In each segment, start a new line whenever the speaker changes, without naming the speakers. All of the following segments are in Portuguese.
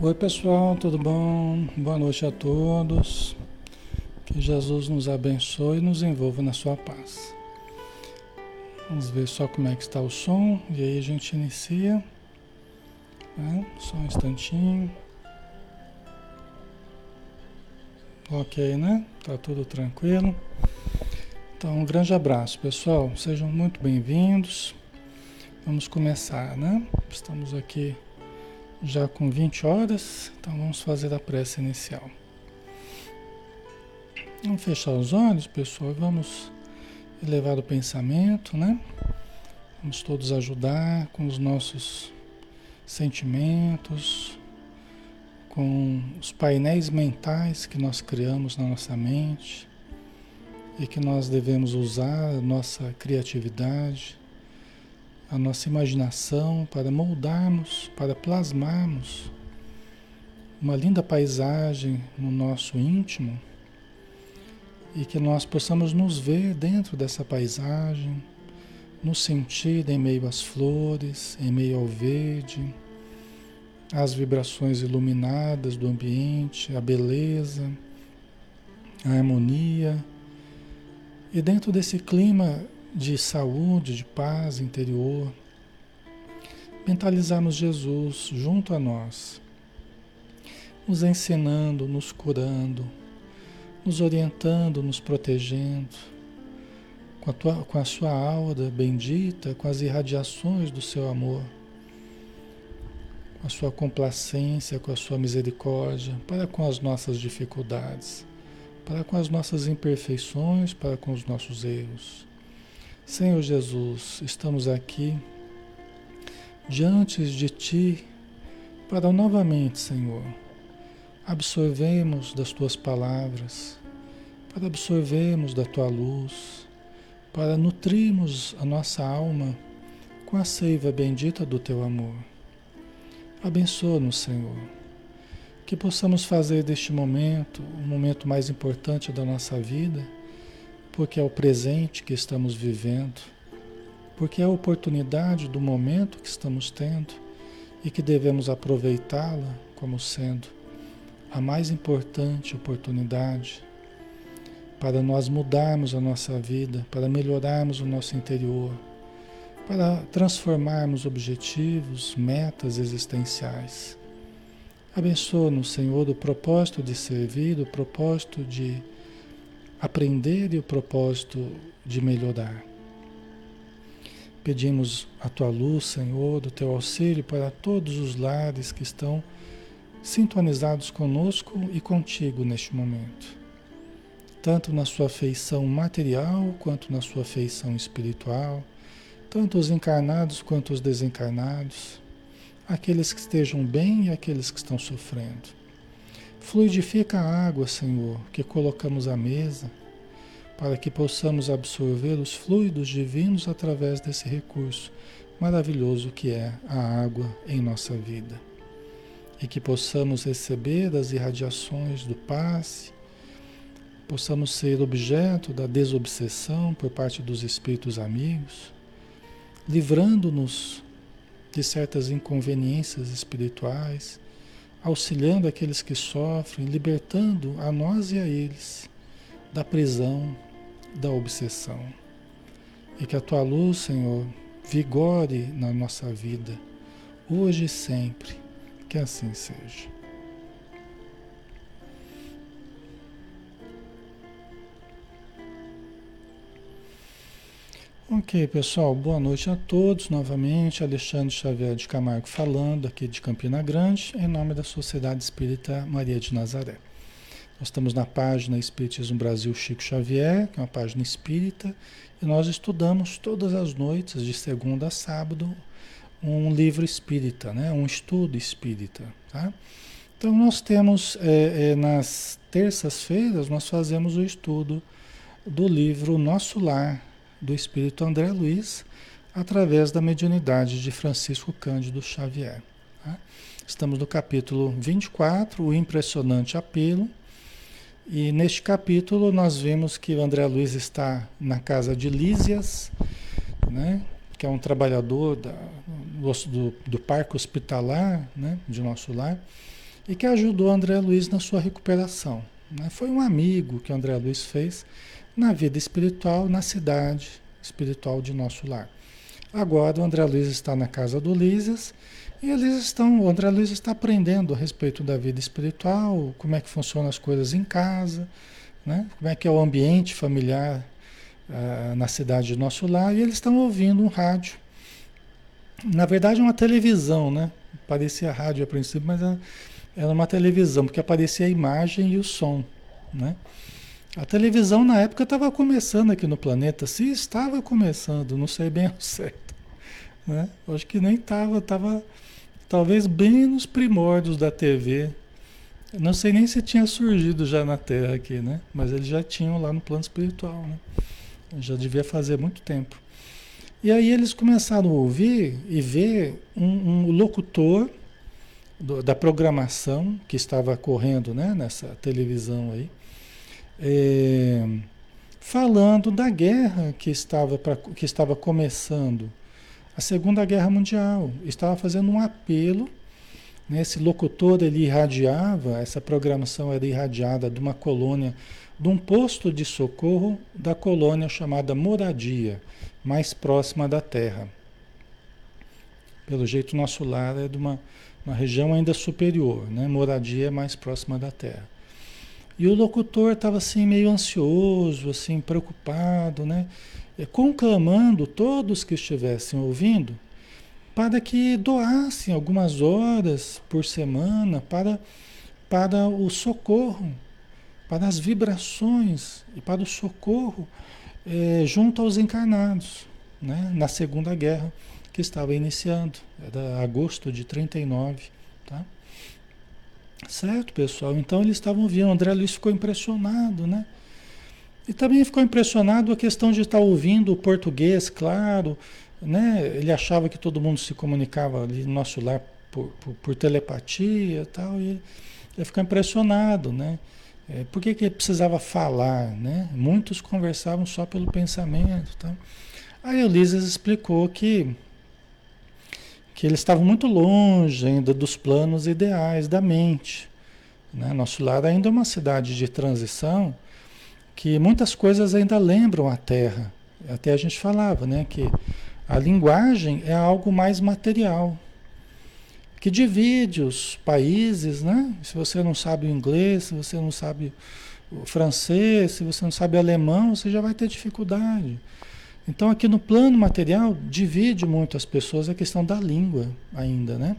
Oi pessoal, tudo bom? Boa noite a todos. Que Jesus nos abençoe e nos envolva na sua paz. Vamos ver só como é que está o som e aí a gente inicia. Né? Só um instantinho. Ok, né? Tá tudo tranquilo. Então, um grande abraço, pessoal. Sejam muito bem-vindos. Vamos começar, né? Estamos aqui já com 20 horas, então vamos fazer a prece inicial. Vamos fechar os olhos, pessoal, vamos elevar o pensamento, né? Vamos todos ajudar com os nossos sentimentos, com os painéis mentais que nós criamos na nossa mente e que nós devemos usar nossa criatividade a nossa imaginação para moldarmos, para plasmarmos uma linda paisagem no nosso íntimo e que nós possamos nos ver dentro dessa paisagem, nos sentir em meio às flores, em meio ao verde, às vibrações iluminadas do ambiente, a beleza, a harmonia. E dentro desse clima de saúde, de paz interior. Mentalizarmos Jesus junto a nós, nos ensinando, nos curando, nos orientando, nos protegendo, com a, tua, com a sua aura bendita, com as irradiações do seu amor, com a sua complacência, com a sua misericórdia, para com as nossas dificuldades, para com as nossas imperfeições, para com os nossos erros. Senhor Jesus, estamos aqui diante de Ti para novamente, Senhor, absorvermos das Tuas palavras, para absorvermos da Tua luz, para nutrirmos a nossa alma com a seiva bendita do Teu amor. Abençoa-nos, Senhor, que possamos fazer deste momento o momento mais importante da nossa vida porque é o presente que estamos vivendo, porque é a oportunidade do momento que estamos tendo e que devemos aproveitá-la como sendo a mais importante oportunidade para nós mudarmos a nossa vida, para melhorarmos o nosso interior, para transformarmos objetivos, metas existenciais. Abençoa-nos, Senhor, o propósito de servir, o propósito de aprender e o propósito de melhorar. Pedimos a tua luz, Senhor, do teu auxílio para todos os lares que estão sintonizados conosco e contigo neste momento, tanto na sua feição material quanto na sua feição espiritual, tanto os encarnados quanto os desencarnados, aqueles que estejam bem e aqueles que estão sofrendo. Fluidifica a água, Senhor, que colocamos à mesa, para que possamos absorver os fluidos divinos através desse recurso maravilhoso que é a água em nossa vida. E que possamos receber as irradiações do passe, possamos ser objeto da desobsessão por parte dos espíritos amigos, livrando-nos de certas inconveniências espirituais auxiliando aqueles que sofrem, libertando a nós e a eles da prisão, da obsessão. E que a tua luz, Senhor, vigore na nossa vida, hoje e sempre. Que assim seja. Ok, pessoal, boa noite a todos. Novamente, Alexandre Xavier de Camargo falando aqui de Campina Grande, em nome da Sociedade Espírita Maria de Nazaré. Nós estamos na página Espiritismo Brasil Chico Xavier, que é uma página espírita, e nós estudamos todas as noites, de segunda a sábado, um livro espírita, né? um estudo espírita. Tá? Então, nós temos, é, é, nas terças-feiras, nós fazemos o estudo do livro Nosso Lar do espírito André Luiz através da mediunidade de Francisco Cândido Xavier. Tá? Estamos no capítulo 24, o impressionante apelo. E neste capítulo nós vemos que André Luiz está na casa de Lísias, né? que é um trabalhador da, do, do parque hospitalar né? de nosso lar, e que ajudou André Luiz na sua recuperação. Né? Foi um amigo que André Luiz fez na vida espiritual, na cidade espiritual de nosso lar. Agora o André Luiz está na casa do Lísias e eles estão, o André Luiz está aprendendo a respeito da vida espiritual, como é que funcionam as coisas em casa, né? como é que é o ambiente familiar uh, na cidade de nosso lar, e eles estão ouvindo um rádio. Na verdade, uma televisão, né? Parecia rádio a princípio, mas era, era uma televisão, porque aparecia a imagem e o som, né? A televisão na época estava começando aqui no planeta, se estava começando, não sei bem ao certo. Né? Acho que nem estava, estava talvez bem nos primórdios da TV. Não sei nem se tinha surgido já na Terra aqui, né? Mas eles já tinham lá no plano espiritual, né? Já devia fazer muito tempo. E aí eles começaram a ouvir e ver um, um locutor do, da programação que estava correndo né, nessa televisão aí, é, falando da guerra que estava, pra, que estava começando, a Segunda Guerra Mundial. Estava fazendo um apelo, né, esse locutor ele irradiava, essa programação era irradiada de uma colônia, de um posto de socorro da colônia chamada Moradia, mais próxima da Terra. Pelo jeito, nosso lar é de uma, uma região ainda superior, né? Moradia é mais próxima da Terra. E o locutor estava assim meio ansioso, assim preocupado, né? conclamando todos que estivessem ouvindo para que doassem algumas horas por semana para, para o socorro, para as vibrações e para o socorro é, junto aos encarnados, né? na Segunda Guerra que estava iniciando, era agosto de 39, tá? Certo, pessoal? Então eles estavam vendo, André Luiz ficou impressionado, né? E também ficou impressionado a questão de estar ouvindo o português, claro, né? Ele achava que todo mundo se comunicava ali no nosso lar por, por, por telepatia tal, e ele ficou impressionado, né? É, por que, que ele precisava falar, né? Muitos conversavam só pelo pensamento, tá? Aí Ulisses explicou que que eles estavam muito longe ainda dos planos ideais da mente. Né? Nosso lar ainda é uma cidade de transição que muitas coisas ainda lembram a Terra. Até a gente falava né, que a linguagem é algo mais material, que divide os países, né? Se você não sabe o inglês, se você não sabe o francês, se você não sabe alemão, você já vai ter dificuldade. Então, aqui no plano material, divide muito as pessoas a questão da língua ainda, né?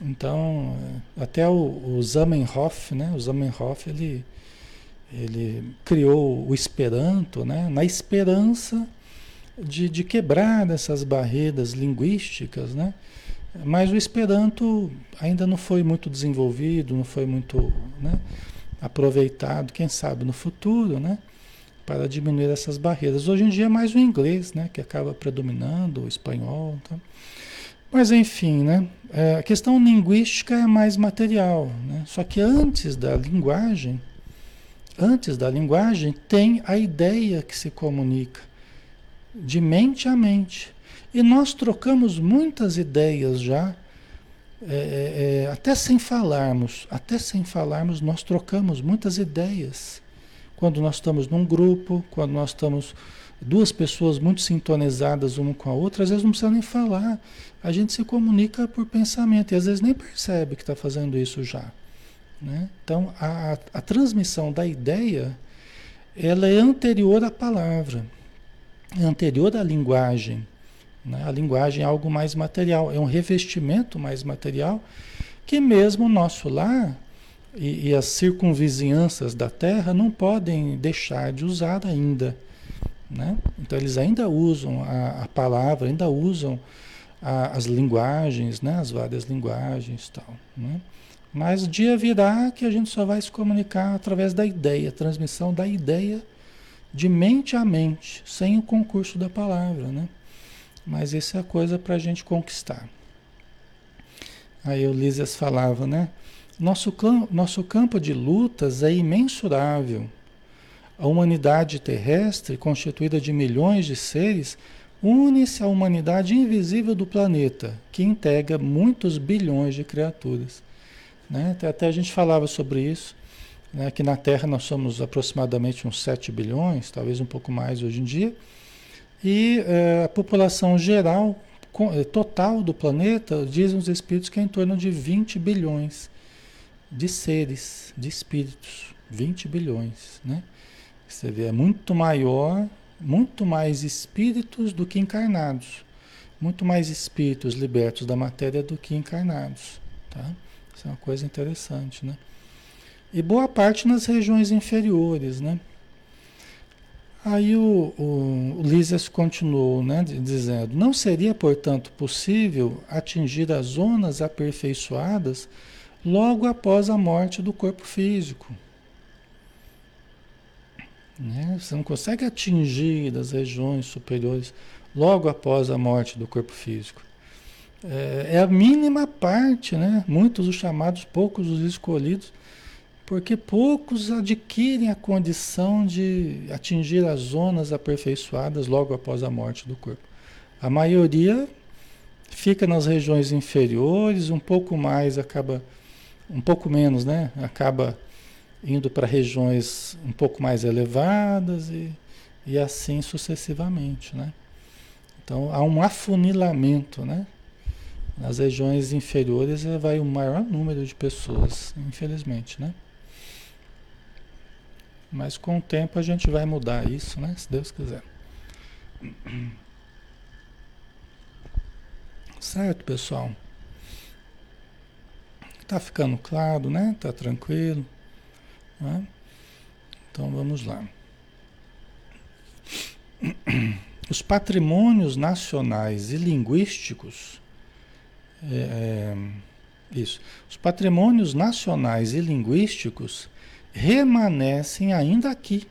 Então, eh, até o, o Zamenhof, né? O Zamenhof, ele, ele criou o Esperanto, né? Na esperança de, de quebrar essas barreiras linguísticas, né? Mas o Esperanto ainda não foi muito desenvolvido, não foi muito né, aproveitado, quem sabe no futuro, né? Para diminuir essas barreiras. Hoje em dia é mais o inglês, né, que acaba predominando, o espanhol. Tá? Mas enfim, né, é, a questão linguística é mais material, né? Só que antes da linguagem, antes da linguagem tem a ideia que se comunica de mente a mente. E nós trocamos muitas ideias já, é, é, é até sem falarmos, até sem falarmos, nós trocamos muitas ideias quando nós estamos num grupo, quando nós estamos duas pessoas muito sintonizadas uma com a outra, às vezes não precisa nem falar. A gente se comunica por pensamento e às vezes nem percebe que está fazendo isso já. Né? Então, a, a, a transmissão da ideia, ela é anterior à palavra, é anterior à linguagem. Né? A linguagem é algo mais material, é um revestimento mais material que mesmo o nosso lar e, e, as circunvizinhanças da Terra não podem deixar de usar ainda. Né? Então eles ainda usam a, a palavra, ainda usam a, as linguagens, né? as várias linguagens tal. Né? Mas dia virá que a gente só vai se comunicar através da ideia, transmissão da ideia de mente a mente, sem o concurso da palavra. Né? Mas isso é coisa para a gente conquistar. Aí o Lísias falava, né? Nosso, nosso campo de lutas é imensurável. A humanidade terrestre, constituída de milhões de seres, une-se à humanidade invisível do planeta, que integra muitos bilhões de criaturas. Né? Até a gente falava sobre isso, né? que na Terra nós somos aproximadamente uns 7 bilhões, talvez um pouco mais hoje em dia, e é, a população geral, eh, total do planeta, dizem os espíritos que é em torno de 20 bilhões de seres, de espíritos. 20 bilhões, né? Você vê, é muito maior, muito mais espíritos do que encarnados. Muito mais espíritos libertos da matéria do que encarnados, tá? Isso é uma coisa interessante, né? E boa parte nas regiões inferiores, né? Aí o, o, o continuou né, dizendo: não seria, portanto, possível atingir as zonas aperfeiçoadas logo após a morte do corpo físico. Né? Você não consegue atingir as regiões superiores logo após a morte do corpo físico. É, é a mínima parte, né? muitos os chamados, poucos os escolhidos, porque poucos adquirem a condição de atingir as zonas aperfeiçoadas logo após a morte do corpo. A maioria fica nas regiões inferiores, um pouco mais acaba, um pouco menos, né? Acaba indo para regiões um pouco mais elevadas e, e assim sucessivamente, né? Então há um afunilamento, né? Nas regiões inferiores vai o maior número de pessoas, infelizmente, né? Mas com o tempo a gente vai mudar isso, né? Se Deus quiser. Certo, pessoal? Tá ficando claro, né? Tá tranquilo. Né? Então vamos lá. Os patrimônios nacionais e linguísticos. É, é, isso. Os patrimônios nacionais e linguísticos remanescem ainda aqui,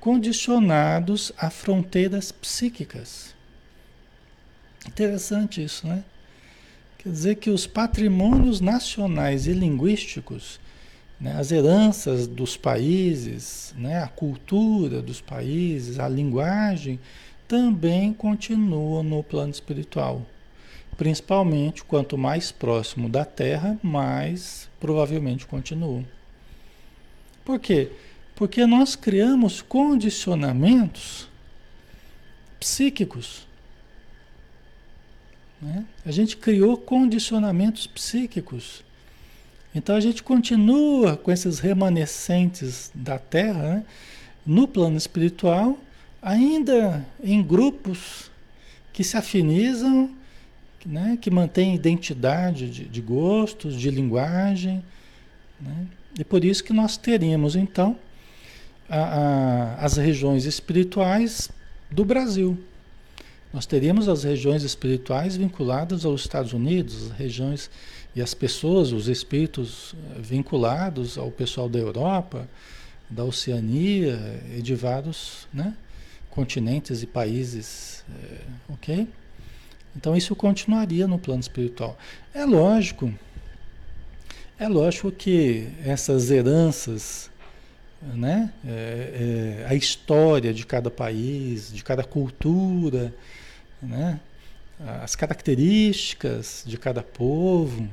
condicionados a fronteiras psíquicas. Interessante isso, né? Quer dizer que os patrimônios nacionais e linguísticos, né, as heranças dos países, né, a cultura dos países, a linguagem, também continuam no plano espiritual. Principalmente quanto mais próximo da Terra, mais provavelmente continuam. Por quê? Porque nós criamos condicionamentos psíquicos. Né? A gente criou condicionamentos psíquicos. Então a gente continua com esses remanescentes da Terra né? no plano espiritual, ainda em grupos que se afinizam, né? que mantêm identidade de, de gostos, de linguagem. Né? E por isso que nós teremos, então, a, a, as regiões espirituais do Brasil. Nós teríamos as regiões espirituais vinculadas aos Estados Unidos, as regiões e as pessoas, os espíritos eh, vinculados ao pessoal da Europa, da Oceania e de vários né, continentes e países, é, ok? Então isso continuaria no plano espiritual. É lógico é lógico que essas heranças, né? É, é, a história de cada país, de cada cultura, né? as características de cada povo,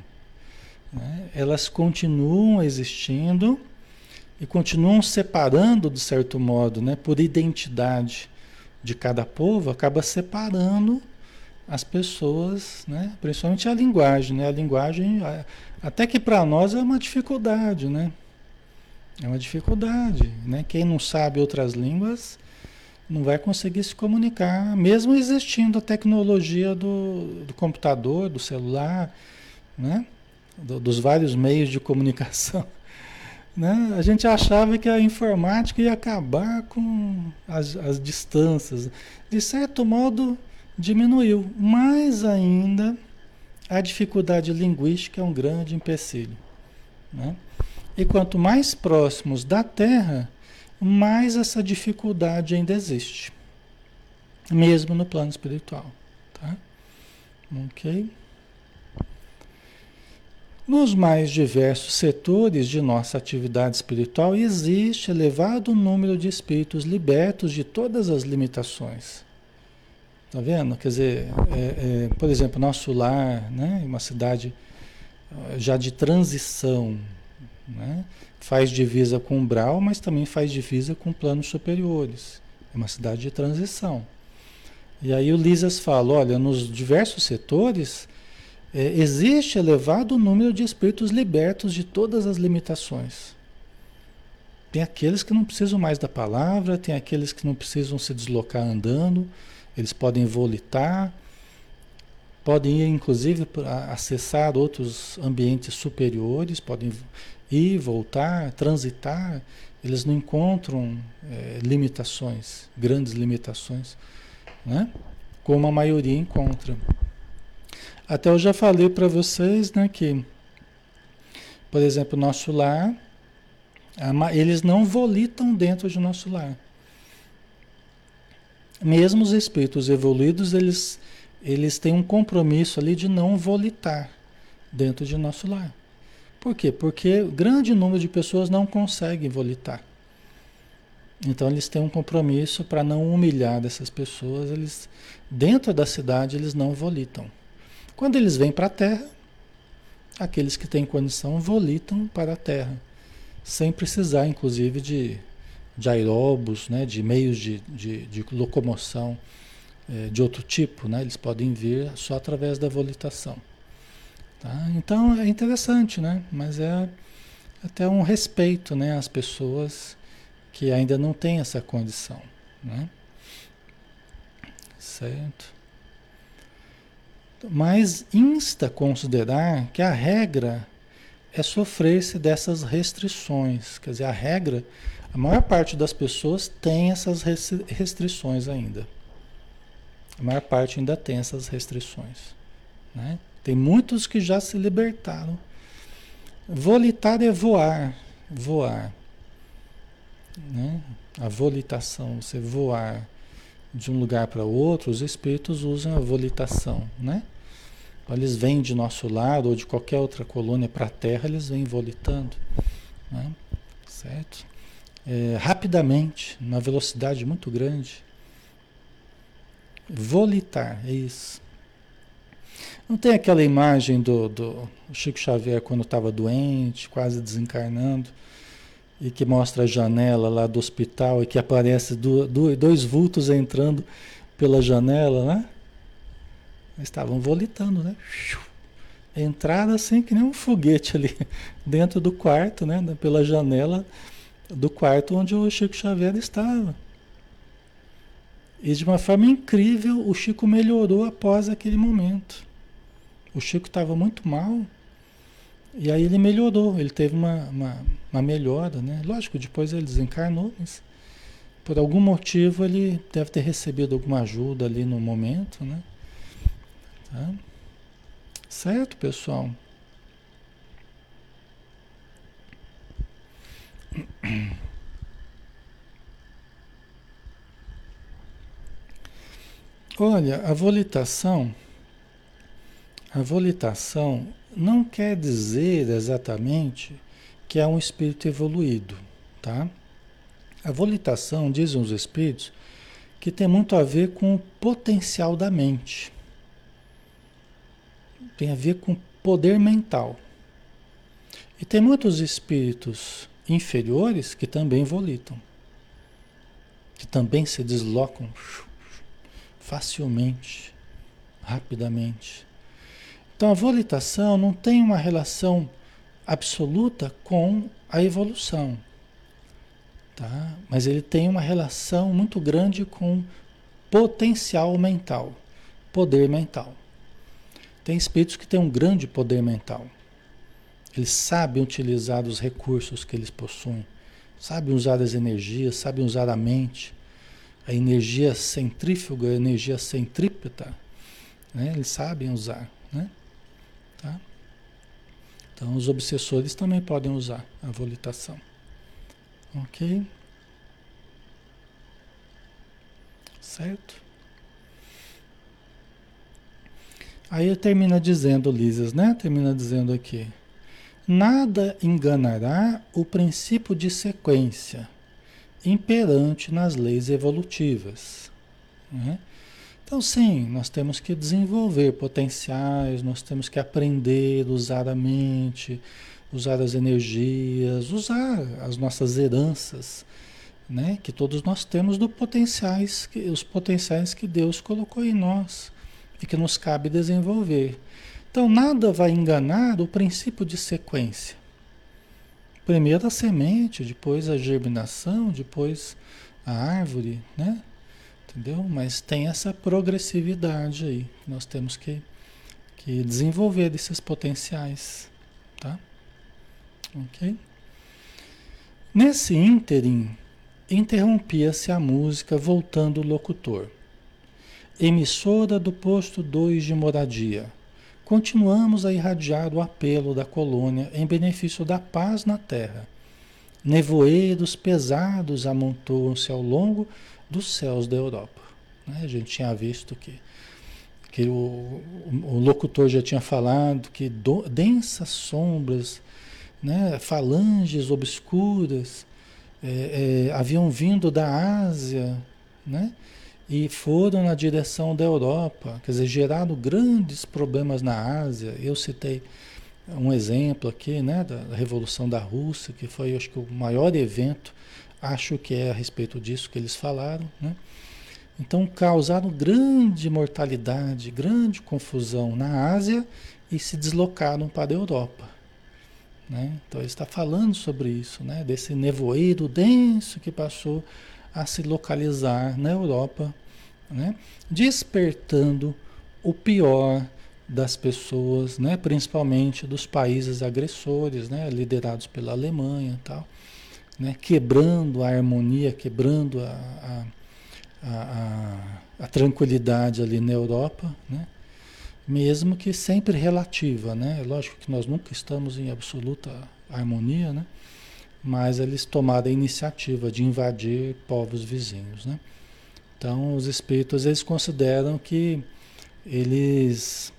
né? elas continuam existindo e continuam separando, de certo modo, né? por identidade de cada povo, acaba separando as pessoas, né? principalmente a linguagem. Né? A linguagem, até que para nós é uma dificuldade, né? É uma dificuldade, né? Quem não sabe outras línguas não vai conseguir se comunicar, mesmo existindo a tecnologia do, do computador, do celular, né? Do, dos vários meios de comunicação. Né? A gente achava que a informática ia acabar com as, as distâncias. De certo modo, diminuiu, mas ainda a dificuldade linguística é um grande empecilho. Né? E quanto mais próximos da Terra, mais essa dificuldade ainda existe, mesmo no plano espiritual. Tá? Ok? Nos mais diversos setores de nossa atividade espiritual existe elevado número de espíritos libertos de todas as limitações Tá vendo? Quer dizer, é, é, por exemplo, nosso lar, né? Uma cidade já de transição, né? faz divisa com umbral, mas também faz divisa com planos superiores. É uma cidade de transição. E aí o Lisas fala, olha, nos diversos setores é, existe elevado número de espíritos libertos de todas as limitações. Tem aqueles que não precisam mais da palavra, tem aqueles que não precisam se deslocar andando, eles podem volitar, podem ir inclusive acessar outros ambientes superiores, podem ir, voltar, transitar, eles não encontram é, limitações, grandes limitações, né? como a maioria encontra. Até eu já falei para vocês né, que, por exemplo, nosso lar, eles não volitam dentro de nosso lar. Mesmo os espíritos evoluídos, eles, eles têm um compromisso ali de não volitar dentro de nosso lar. Por quê? Porque grande número de pessoas não conseguem volitar. Então eles têm um compromisso para não humilhar dessas pessoas. Eles dentro da cidade eles não volitam. Quando eles vêm para a Terra, aqueles que têm condição volitam para a Terra, sem precisar, inclusive, de, de aeróbus, né, de meios de, de, de locomoção é, de outro tipo. Né? Eles podem vir só através da volitação. Tá? Então é interessante, né? mas é até um respeito né, às pessoas que ainda não têm essa condição. Né? Certo? mas insta considerar que a regra é sofrer-se dessas restrições. Quer dizer, a regra, a maior parte das pessoas tem essas restrições ainda. A maior parte ainda tem essas restrições. Né? Tem muitos que já se libertaram. Volitar é voar, voar. Né? A volitação, você voar de um lugar para outro, os espíritos usam a volitação, né? Eles vêm de nosso lado ou de qualquer outra colônia para a Terra, eles vêm volitando, né? certo? É, rapidamente, numa velocidade muito grande. Volitar, é isso. Não tem aquela imagem do, do Chico Xavier quando estava doente, quase desencarnando? e que mostra a janela lá do hospital e que aparece do, do, dois vultos entrando pela janela, né? Estavam volitando, né? Entraram assim que nem um foguete ali dentro do quarto, né? Pela janela do quarto onde o Chico Xavier estava. E de uma forma incrível o Chico melhorou após aquele momento. O Chico estava muito mal, e aí ele melhorou, ele teve uma, uma, uma, melhora, né? Lógico, depois ele desencarnou, mas por algum motivo ele deve ter recebido alguma ajuda ali no momento, né? Tá? Certo, pessoal? Olha, a volitação, a volitação não quer dizer exatamente que é um espírito evoluído, tá? A volitação, dizem os espíritos, que tem muito a ver com o potencial da mente. Tem a ver com poder mental. E tem muitos espíritos inferiores que também volitam, que também se deslocam facilmente, rapidamente. Então a volitação não tem uma relação absoluta com a evolução, tá? mas ele tem uma relação muito grande com potencial mental, poder mental. Tem espíritos que têm um grande poder mental. Eles sabem utilizar os recursos que eles possuem, sabem usar as energias, sabem usar a mente, a energia centrífuga, a energia centrípeta, né? eles sabem usar. Né? Então, os obsessores também podem usar a volitação. Ok? Certo? Aí termina dizendo, Lisas, né? Termina dizendo aqui. Nada enganará o princípio de sequência imperante nas leis evolutivas. Né? Então, sim, nós temos que desenvolver potenciais, nós temos que aprender, usar a mente, usar as energias, usar as nossas heranças, né? Que todos nós temos do potenciais, que, os potenciais que Deus colocou em nós e que nos cabe desenvolver. Então, nada vai enganar o princípio de sequência. Primeiro a semente, depois a germinação, depois a árvore, né? Entendeu? Mas tem essa progressividade aí. Nós temos que, que desenvolver esses potenciais, tá? Ok? Nesse ínterim, interrompia-se a música voltando o locutor. Emissora do posto 2 de moradia. Continuamos a irradiar o apelo da colônia em benefício da paz na terra. Nevoeiros pesados amontoam-se ao longo dos céus da Europa. Né? A gente tinha visto que, que o, o locutor já tinha falado que do, densas sombras, né? falanges obscuras é, é, haviam vindo da Ásia, né? e foram na direção da Europa, quer dizer, geraram grandes problemas na Ásia. Eu citei um exemplo aqui, né, da Revolução da Rússia, que foi, acho que, o maior evento, acho que é a respeito disso que eles falaram, né? Então, causaram grande mortalidade, grande confusão na Ásia e se deslocaram para a Europa. Né? Então, ele está falando sobre isso, né? desse nevoeiro denso que passou a se localizar na Europa, né? despertando o pior das pessoas, né? principalmente dos países agressores, né? liderados pela Alemanha tal, né? quebrando a harmonia, quebrando a, a, a, a, tranquilidade ali na Europa, né? mesmo que sempre relativa. Né? Lógico que nós nunca estamos em absoluta harmonia, né? mas eles tomaram a iniciativa de invadir povos vizinhos, né? Então, os espíritos eles consideram que eles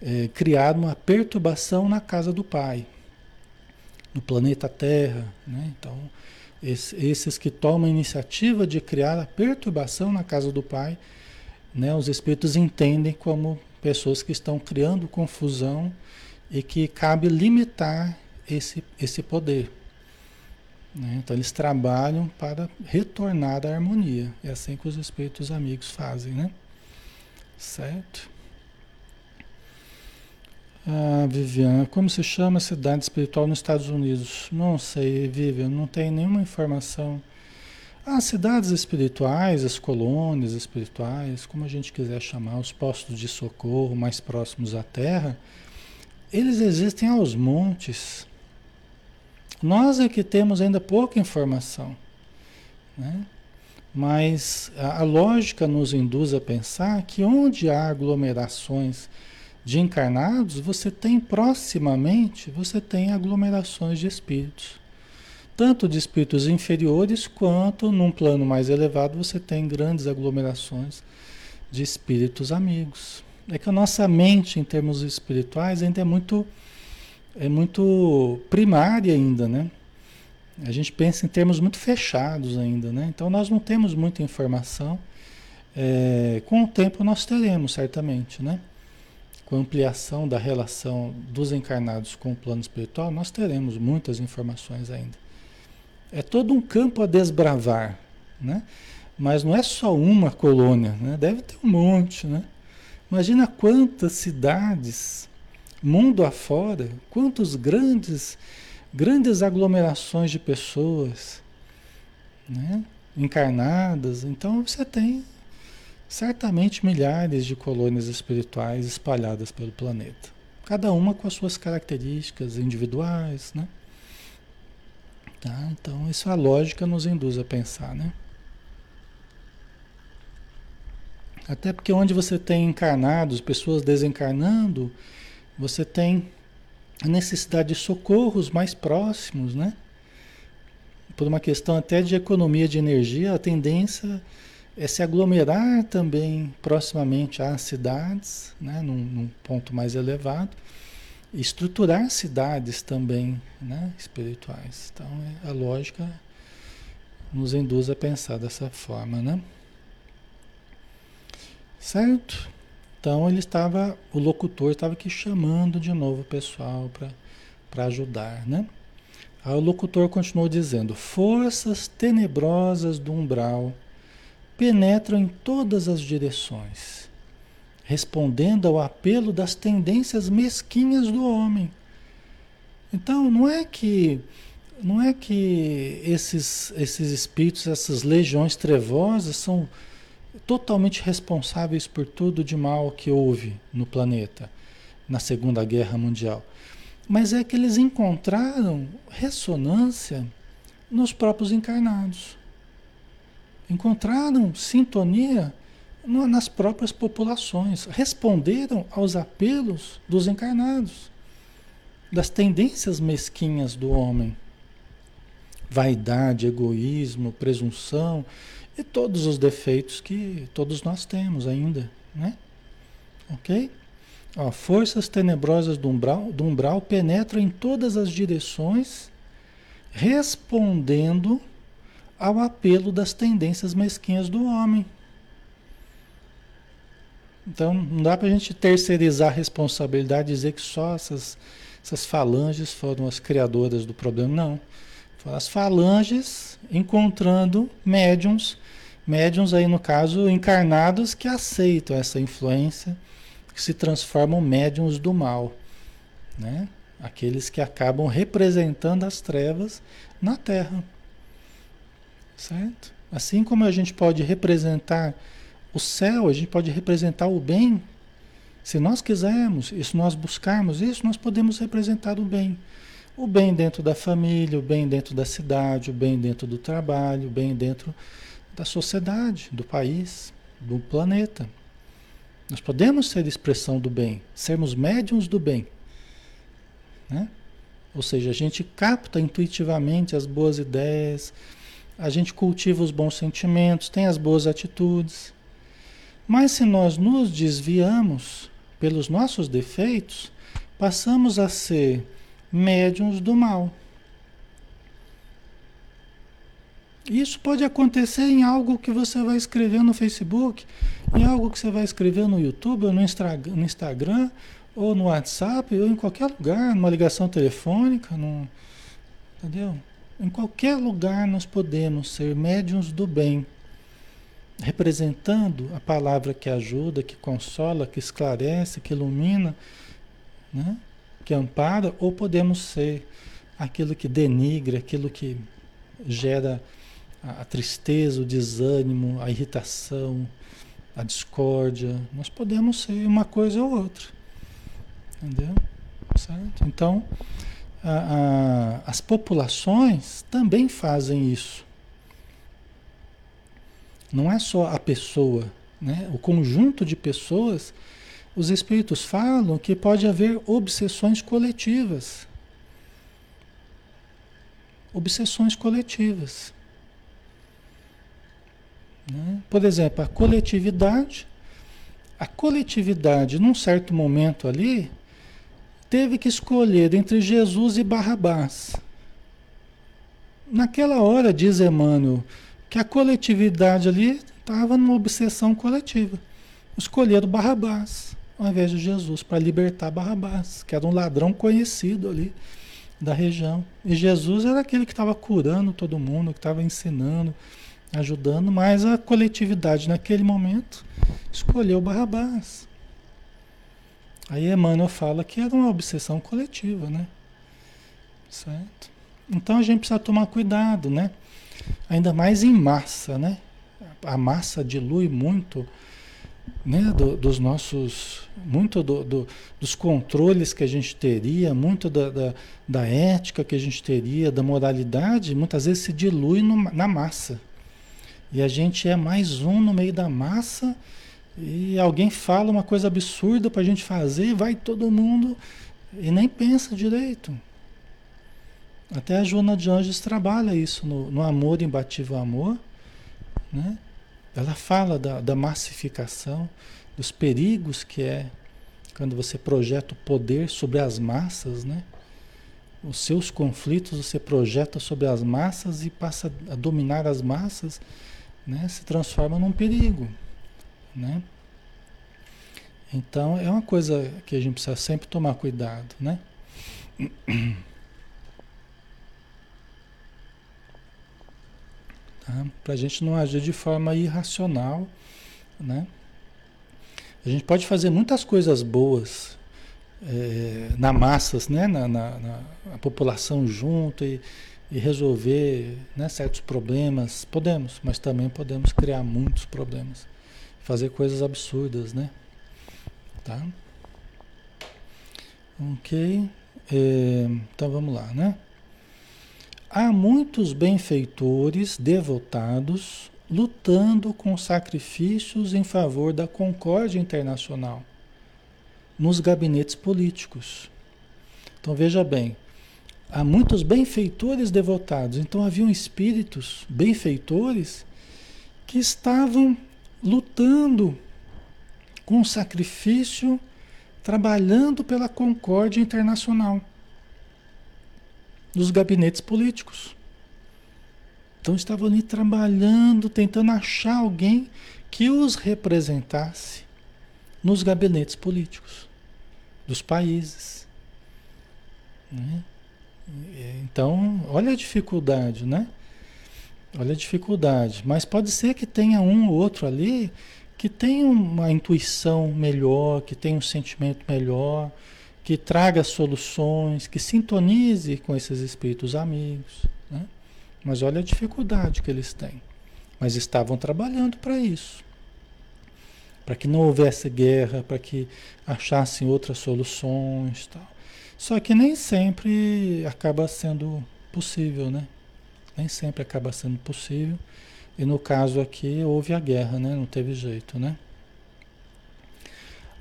é, criaram uma perturbação na casa do Pai, no planeta Terra, né? Então, esses que tomam a iniciativa de criar a perturbação na casa do Pai, né? Os espíritos entendem como pessoas que estão criando confusão e que cabe limitar esse, esse poder. Né? Então eles trabalham para retornar à harmonia. É assim que os espíritos amigos fazem, né? Certo? Ah, Viviane, como se chama a cidade espiritual nos Estados Unidos? Não sei, Vivian, não tem nenhuma informação. As cidades espirituais, as colônias espirituais, como a gente quiser chamar, os postos de socorro mais próximos à Terra, eles existem aos montes. Nós é que temos ainda pouca informação, né? mas a, a lógica nos induz a pensar que onde há aglomerações de encarnados, você tem proximamente, você tem aglomerações de espíritos. Tanto de espíritos inferiores, quanto num plano mais elevado, você tem grandes aglomerações de espíritos amigos. É que a nossa mente, em termos espirituais, ainda é muito é muito primária ainda, né? A gente pensa em termos muito fechados ainda, né? Então nós não temos muita informação. É, com o tempo nós teremos, certamente, né? Com a ampliação da relação dos encarnados com o plano espiritual, nós teremos muitas informações ainda. É todo um campo a desbravar, né? Mas não é só uma colônia, né? Deve ter um monte, né? Imagina quantas cidades mundo afora, quantos grandes, grandes aglomerações de pessoas, né? encarnadas. Então você tem certamente milhares de colônias espirituais espalhadas pelo planeta, cada uma com as suas características individuais, né? Tá? Então isso a lógica nos induz a pensar, né? Até porque onde você tem encarnados, pessoas desencarnando, você tem a necessidade de socorros mais próximos, né? Por uma questão até de economia de energia, a tendência é se aglomerar também proximamente às cidades, né? num, num ponto mais elevado, estruturar cidades também né? espirituais. Então, é, a lógica nos induz a pensar dessa forma, né? Certo? Então ele estava, o locutor estava aqui chamando de novo o pessoal para ajudar, né? Aí o locutor continuou dizendo: Forças tenebrosas do umbral penetram em todas as direções, respondendo ao apelo das tendências mesquinhas do homem. Então, não é que não é que esses esses espíritos, essas legiões trevosas são totalmente responsáveis por tudo de mal que houve no planeta na Segunda Guerra Mundial. Mas é que eles encontraram ressonância nos próprios encarnados. Encontraram sintonia nas próprias populações. Responderam aos apelos dos encarnados, das tendências mesquinhas do homem. Vaidade, egoísmo, presunção e todos os defeitos que todos nós temos ainda, né? Ok? Ó, forças tenebrosas do umbral, do umbral penetram em todas as direções, respondendo ao apelo das tendências mesquinhas do homem. Então, não dá para a gente terceirizar a responsabilidade e dizer que só essas, essas falanges foram as criadoras do problema. Não. Foram as falanges encontrando médiums, médiums aí no caso encarnados que aceitam essa influência que se transformam médiums do mal, né? Aqueles que acabam representando as trevas na Terra, certo? Assim como a gente pode representar o céu, a gente pode representar o bem. Se nós quisermos, e se nós buscarmos isso, nós podemos representar o bem. O bem dentro da família, o bem dentro da cidade, o bem dentro do trabalho, o bem dentro da sociedade, do país, do planeta. Nós podemos ser expressão do bem, sermos médiums do bem. Né? Ou seja, a gente capta intuitivamente as boas ideias, a gente cultiva os bons sentimentos, tem as boas atitudes. Mas se nós nos desviamos pelos nossos defeitos, passamos a ser médiums do mal. Isso pode acontecer em algo que você vai escrever no Facebook, em algo que você vai escrever no YouTube, ou no Instagram, ou no WhatsApp, ou em qualquer lugar, numa ligação telefônica, num, entendeu? Em qualquer lugar nós podemos ser médiums do bem, representando a palavra que ajuda, que consola, que esclarece, que ilumina, né? que ampara, ou podemos ser aquilo que denigra, aquilo que gera a, tristeza, o desânimo, a irritação, a discórdia. Nós podemos ser uma coisa ou outra. Entendeu? Certo? Então, a, a, as populações também fazem isso. Não é só a pessoa, né? o conjunto de pessoas. Os espíritos falam que pode haver obsessões coletivas. Obsessões coletivas. Né? Por exemplo, a coletividade, a coletividade, num certo momento ali, teve que escolher entre Jesus e Barrabás. Naquela hora, diz Emmanuel, que a coletividade ali estava numa obsessão coletiva. Escolheram Barrabás ao invés de Jesus para libertar Barrabás, que era um ladrão conhecido ali da região. E Jesus era aquele que estava curando todo mundo, que estava ensinando, ajudando, mas a coletividade naquele momento escolheu Barrabás. Aí Emmanuel fala que era uma obsessão coletiva, né? Certo? Então a gente precisa tomar cuidado, né? Ainda mais em massa, né? A massa dilui muito, né? Do, dos nossos, muito do, do, dos controles que a gente teria, muito da, da, da, ética que a gente teria, da moralidade, muitas vezes se dilui no, na massa. E a gente é mais um no meio da massa e alguém fala uma coisa absurda para a gente fazer, vai todo mundo e nem pensa direito. Até a Joana de Anjos trabalha isso no, no Amor Imbatível Amor. Né? Ela fala da, da massificação, dos perigos que é quando você projeta o poder sobre as massas, né? Os seus conflitos você projeta sobre as massas e passa a dominar as massas né, se transforma num perigo. Né? Então é uma coisa que a gente precisa sempre tomar cuidado, né? Tá? Para a gente não agir de forma irracional, né? A gente pode fazer muitas coisas boas é, na massas, né? Na, na, na população junto e, e resolver né, certos problemas. Podemos, mas também podemos criar muitos problemas. Fazer coisas absurdas, né? Tá? Ok. É, então vamos lá, né? Há muitos benfeitores devotados lutando com sacrifícios em favor da concórdia internacional nos gabinetes políticos. Então veja bem, há muitos benfeitores devotados, então haviam espíritos benfeitores que estavam lutando com sacrifício, trabalhando pela concórdia internacional nos gabinetes políticos. Então estavam ali trabalhando, tentando achar alguém que os representasse nos gabinetes políticos dos países. Né? Então, olha a dificuldade, né? Olha a dificuldade. Mas pode ser que tenha um ou outro ali que tenha uma intuição melhor, que tenha um sentimento melhor, que traga soluções, que sintonize com esses espíritos amigos. Né? Mas olha a dificuldade que eles têm. Mas estavam trabalhando para isso. Para que não houvesse guerra, para que achassem outras soluções. Tal. Só que nem sempre acaba sendo possível, né? Nem sempre acaba sendo possível. E no caso aqui houve a guerra, né? Não teve jeito, né?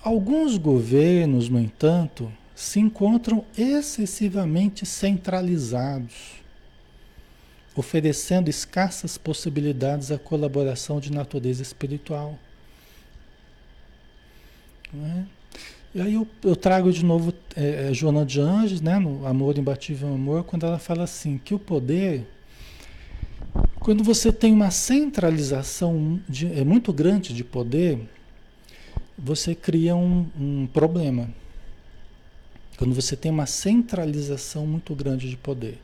Alguns governos, no entanto, se encontram excessivamente centralizados oferecendo escassas possibilidades à colaboração de natureza espiritual. É? E aí eu, eu, trago de novo é, é, Joana de Anjos, né, no Amor Imbatível Amor, quando ela fala assim, que o poder, quando você tem uma centralização de, é muito grande de poder, você cria um, um problema. Quando você tem uma centralização muito grande de poder.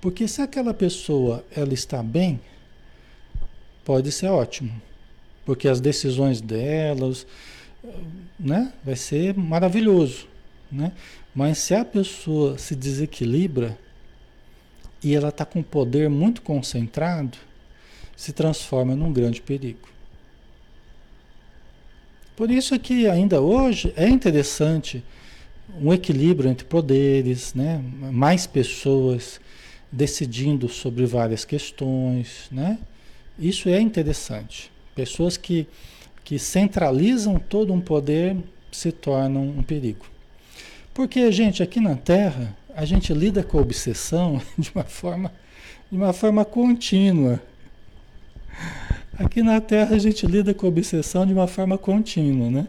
Porque se aquela pessoa ela está bem, pode ser ótimo. Porque as decisões delas, né, vai ser maravilhoso, né? Mas se a pessoa se desequilibra e ela está com poder muito concentrado, se transforma num grande perigo. Por isso que ainda hoje é interessante um equilíbrio entre poderes, né? mais pessoas decidindo sobre várias questões, né? Isso é interessante. Pessoas que, que centralizam todo um poder se tornam um perigo. Porque, gente, aqui na Terra, a gente lida com a obsessão de uma forma, de uma forma contínua. Aqui na Terra a gente lida com a obsessão de uma forma contínua, né?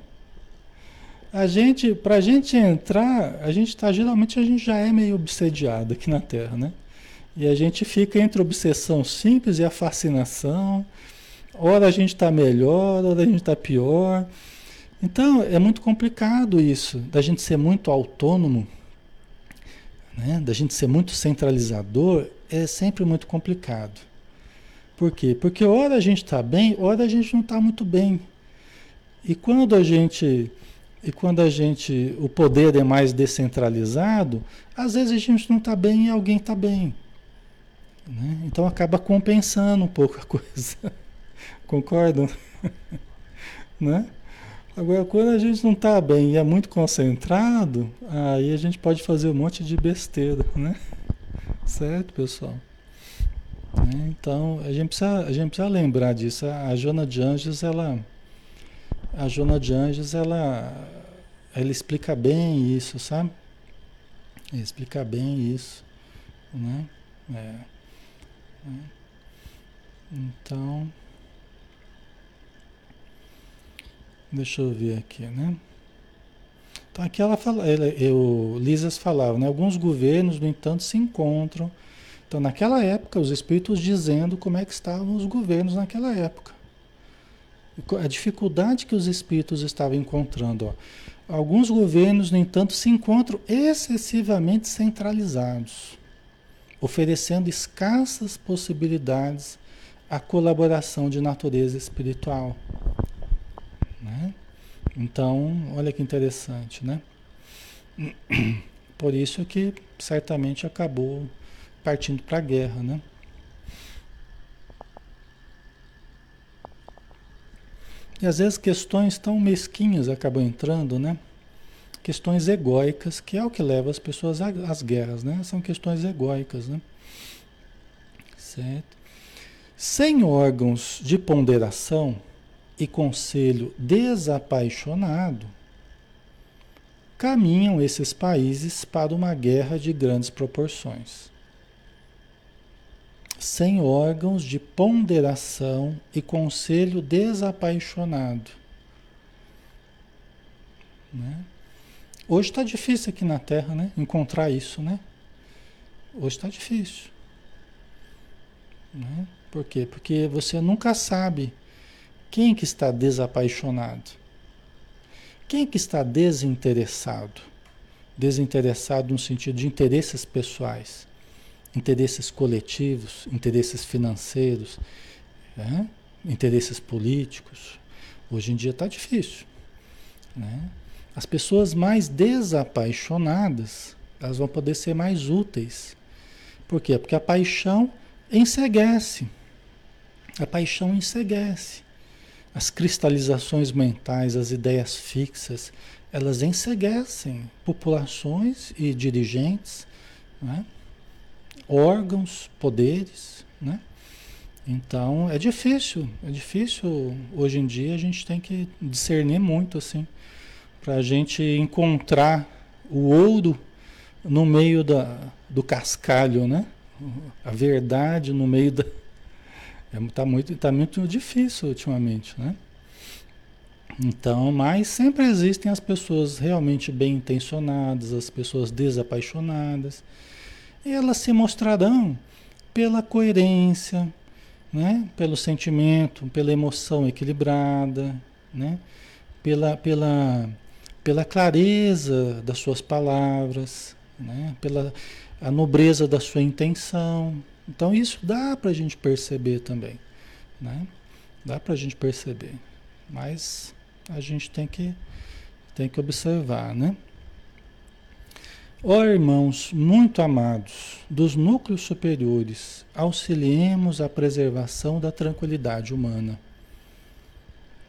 A gente, para a gente entrar, a gente tá geralmente a gente já é meio obsediado aqui na Terra, né? E a gente fica entre a obsessão simples e a fascinação. Ora a gente está melhor, ora a gente está pior. Então é muito complicado isso, da gente ser muito autônomo, né? da gente ser muito centralizador, é sempre muito complicado. Por quê? Porque ora a gente está bem, ora a gente não está muito bem. E quando a gente e quando a gente o poder é mais descentralizado, às vezes a gente não está bem e alguém está bem. Né? Então acaba compensando um pouco a coisa. Concordam? né? Agora, quando a gente não está bem e é muito concentrado, aí a gente pode fazer um monte de besteira, né? Certo, pessoal? Né? Então, a gente, precisa, a gente precisa lembrar disso. A Jona de Anjos, ela... A Jona de Anjos, ela... Ela explica bem isso, sabe? Ela explica bem isso, né? É. Né? Então, deixa eu ver aqui, né? Então aqui ela fala, ela, eu, Lisas falava, né? Alguns governos, no entanto, se encontram. Então, naquela época, os espíritos dizendo como é que estavam os governos naquela época. A dificuldade que os espíritos estavam encontrando. Ó. Alguns governos, no entanto, se encontram excessivamente centralizados, oferecendo escassas possibilidades à colaboração de natureza espiritual. Né? Então, olha que interessante, né? Por isso que certamente acabou partindo para a guerra, né? E às vezes questões tão mesquinhas acabam entrando, né? Questões egóicas, que é o que leva as pessoas às guerras, né? São questões egóicas, né? Certo? Sem órgãos de ponderação e conselho desapaixonado, caminham esses países para uma guerra de grandes proporções. Sem órgãos de ponderação e conselho desapaixonado. Né? Hoje está difícil aqui na Terra, né? Encontrar isso, né? Hoje está difícil. Né? Por quê? Porque você nunca sabe quem que está desapaixonado. Quem que está desinteressado? Desinteressado no sentido de interesses pessoais, interesses coletivos, interesses financeiros, né? interesses políticos. Hoje em dia está difícil. Né? As pessoas mais desapaixonadas, elas vão poder ser mais úteis. Por quê? Porque a paixão enseguece. A paixão enseguece. As cristalizações mentais, as ideias fixas, elas enseguecem populações e dirigentes, né? órgãos, poderes. Né? Então é difícil, é difícil. Hoje em dia a gente tem que discernir muito assim, para a gente encontrar o ouro no meio da, do cascalho, né? A verdade no meio da, Está é, muito, tá muito difícil ultimamente, né? Então, mas sempre existem as pessoas realmente bem intencionadas, as pessoas desapaixonadas, e elas se mostrarão pela coerência, né? pelo sentimento, pela emoção equilibrada, né? pela, pela, pela clareza das suas palavras, né? pela a nobreza da sua intenção, então isso dá para a gente perceber também, né? Dá para a gente perceber, mas a gente tem que tem que observar, né? Ó irmãos muito amados, dos núcleos superiores, auxiliemos a preservação da tranquilidade humana.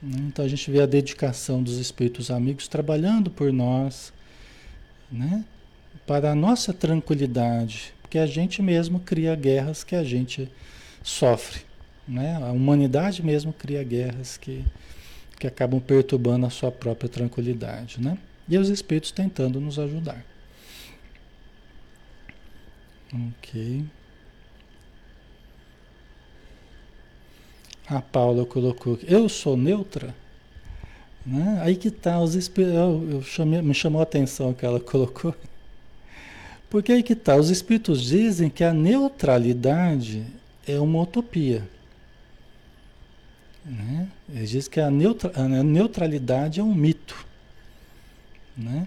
Então a gente vê a dedicação dos espíritos amigos trabalhando por nós, né? Para a nossa tranquilidade, porque a gente mesmo cria guerras que a gente sofre. Né? A humanidade mesmo cria guerras que, que acabam perturbando a sua própria tranquilidade. Né? E os espíritos tentando nos ajudar. Ok. A Paula colocou eu sou neutra? Né? Aí que tá, os espíritos, eu, eu chamei, me chamou a atenção que ela colocou. Porque aí que tá, os espíritos dizem que a neutralidade é uma utopia. Né? Eles dizem que a, neutra, a neutralidade é um mito. Né?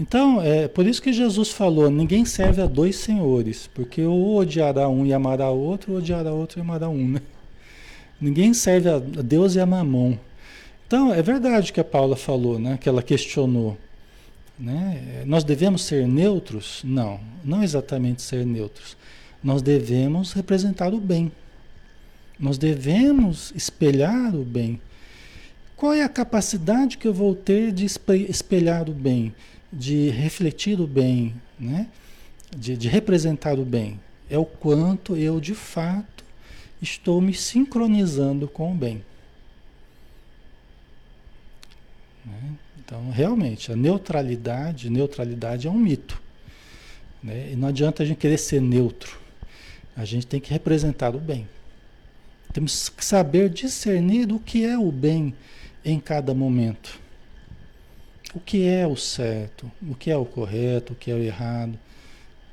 Então, é por isso que Jesus falou: ninguém serve a dois senhores, porque ou odiará um e amará outro, ou odiará outro e amará um. Né? Ninguém serve a Deus e a Mamon. Então, é verdade que a Paula falou, né? que ela questionou. Né? Nós devemos ser neutros? Não, não exatamente ser neutros. Nós devemos representar o bem. Nós devemos espelhar o bem. Qual é a capacidade que eu vou ter de espelhar o bem, de refletir o bem, né? de, de representar o bem? É o quanto eu de fato estou me sincronizando com o bem. Né? Então, realmente, a neutralidade, neutralidade é um mito. Né? E não adianta a gente querer ser neutro. A gente tem que representar o bem. Temos que saber discernir o que é o bem em cada momento. O que é o certo, o que é o correto, o que é o errado.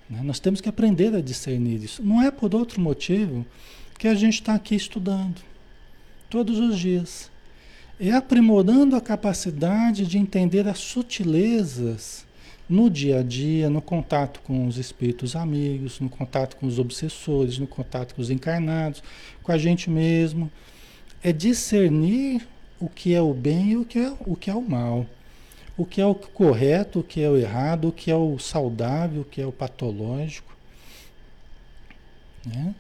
Né? Nós temos que aprender a discernir isso. Não é por outro motivo que a gente está aqui estudando todos os dias. É aprimorando a capacidade de entender as sutilezas no dia a dia, no contato com os espíritos amigos, no contato com os obsessores, no contato com os encarnados, com a gente mesmo. É discernir o que é o bem e o que é o, que é o mal. O que é o correto, o que é o errado, o que é o saudável, o que é o patológico. Né?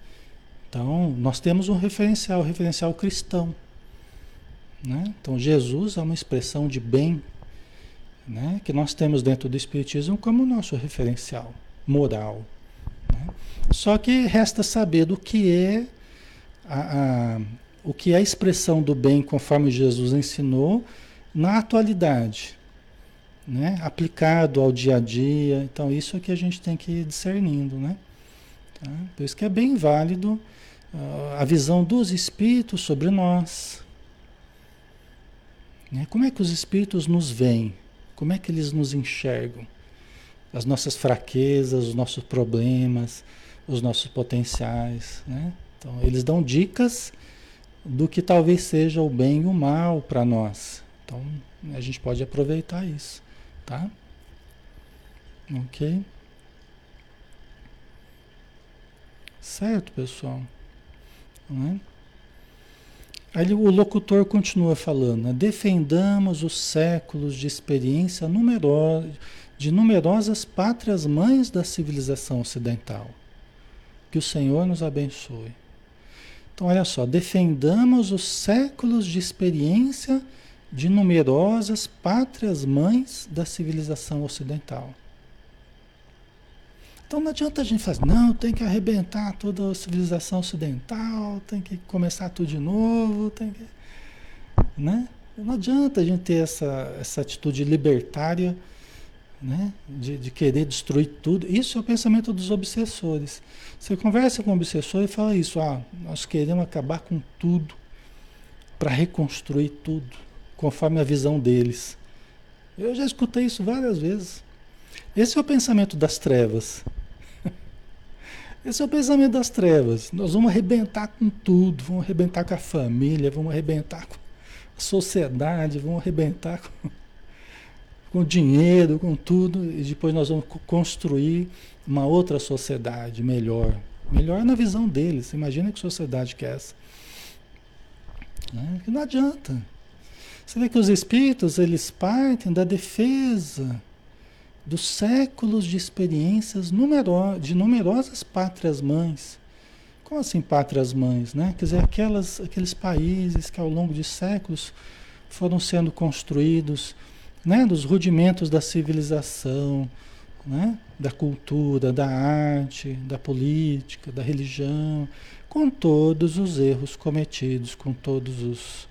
Então, nós temos um referencial, o referencial cristão. Né? Então, Jesus é uma expressão de bem né? que nós temos dentro do Espiritismo como nosso referencial moral. Né? Só que resta saber do que é a, a, o que é a expressão do bem conforme Jesus ensinou na atualidade, né? aplicado ao dia a dia. Então, isso é que a gente tem que ir discernindo. Né? Tá? Por isso que é bem válido uh, a visão dos espíritos sobre nós. Né? Como é que os espíritos nos veem? Como é que eles nos enxergam? As nossas fraquezas, os nossos problemas, os nossos potenciais. Né? Então, eles dão dicas do que talvez seja o bem e o mal para nós. Então, a gente pode aproveitar isso, tá? Ok? Certo, pessoal? Né? Aí o locutor continua falando, né? defendamos os séculos de experiência numero... de numerosas pátrias mães da civilização ocidental. Que o Senhor nos abençoe. Então, olha só, defendamos os séculos de experiência de numerosas pátrias mães da civilização ocidental. Então não adianta a gente fazer, não, tem que arrebentar toda a civilização ocidental, tem que começar tudo de novo, tem que. Né? Não adianta a gente ter essa, essa atitude libertária né? de, de querer destruir tudo. Isso é o pensamento dos obsessores. Você conversa com o obsessor e fala isso, ah, nós queremos acabar com tudo para reconstruir tudo, conforme a visão deles. Eu já escutei isso várias vezes. Esse é o pensamento das trevas. Esse é o pensamento das trevas. Nós vamos arrebentar com tudo, vamos arrebentar com a família, vamos arrebentar com a sociedade, vamos arrebentar com, com dinheiro, com tudo, e depois nós vamos construir uma outra sociedade melhor. Melhor na visão deles. Imagina que sociedade que é essa. Né? Não adianta. Você vê que os espíritos, eles partem da defesa dos séculos de experiências numero, de numerosas pátrias mães. Como assim pátrias mães? Né? Quer dizer, aquelas, aqueles países que ao longo de séculos foram sendo construídos né? dos rudimentos da civilização, né? da cultura, da arte, da política, da religião, com todos os erros cometidos, com todos os,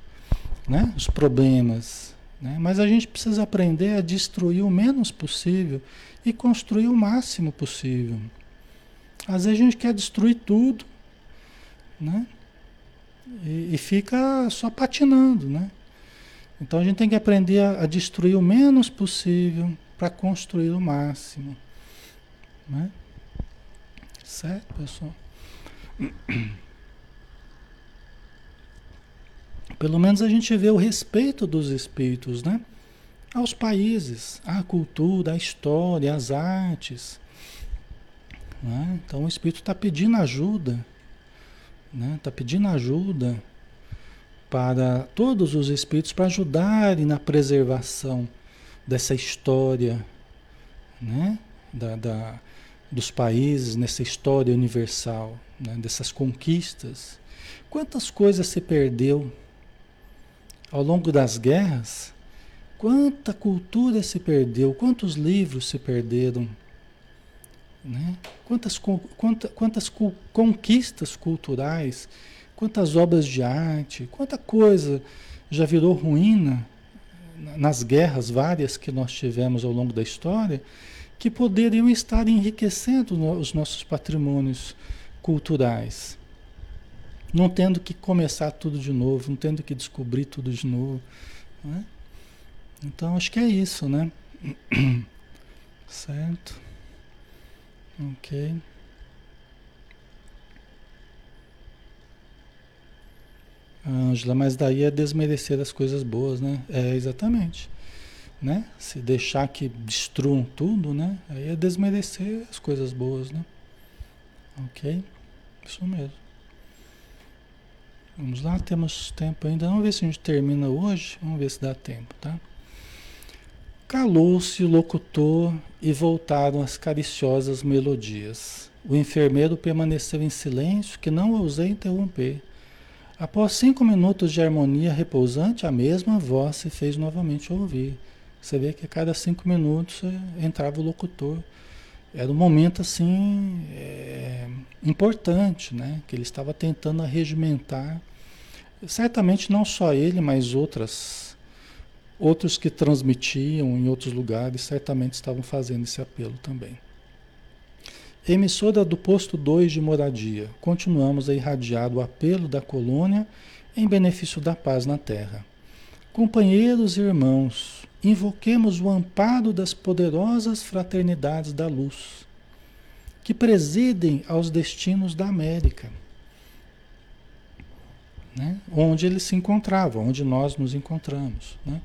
né? os problemas né? Mas a gente precisa aprender a destruir o menos possível e construir o máximo possível. Às vezes a gente quer destruir tudo, né? E, e fica só patinando, né? Então a gente tem que aprender a, a destruir o menos possível para construir o máximo. Né? Certo, pessoal? Pelo menos a gente vê o respeito dos espíritos, né? Aos países, à cultura, à história, às artes. Né? Então o espírito está pedindo ajuda, está né? Tá pedindo ajuda para todos os espíritos para ajudarem na preservação dessa história, né? Da, da, dos países, nessa história universal, né? dessas conquistas. Quantas coisas se perdeu ao longo das guerras, quanta cultura se perdeu, quantos livros se perderam, né? quantas, quanta, quantas conquistas culturais, quantas obras de arte, quanta coisa já virou ruína nas guerras várias que nós tivemos ao longo da história, que poderiam estar enriquecendo os nossos patrimônios culturais não tendo que começar tudo de novo, não tendo que descobrir tudo de novo. Né? Então acho que é isso, né? certo? Ok. Ângela, mas daí é desmerecer as coisas boas, né? É, exatamente. Né? Se deixar que destruam tudo, né? Aí é desmerecer as coisas boas, né? Ok? Isso mesmo. Vamos lá, temos tempo ainda. Vamos ver se a gente termina hoje. Vamos ver se dá tempo, tá? Calou-se o locutor e voltaram as cariciosas melodias. O enfermeiro permaneceu em silêncio, que não ousei interromper. Após cinco minutos de harmonia repousante, a mesma voz se fez novamente ouvir. Você vê que a cada cinco minutos é, entrava o locutor. Era um momento assim é, importante, né? Que ele estava tentando arregimentar. Certamente não só ele, mas outras, outros que transmitiam em outros lugares, certamente estavam fazendo esse apelo também. Emissora do posto 2 de moradia, continuamos a irradiar o apelo da colônia em benefício da paz na Terra. Companheiros e irmãos, invoquemos o amparo das poderosas fraternidades da luz, que presidem aos destinos da América, né? onde eles se encontravam, onde nós nos encontramos. Né?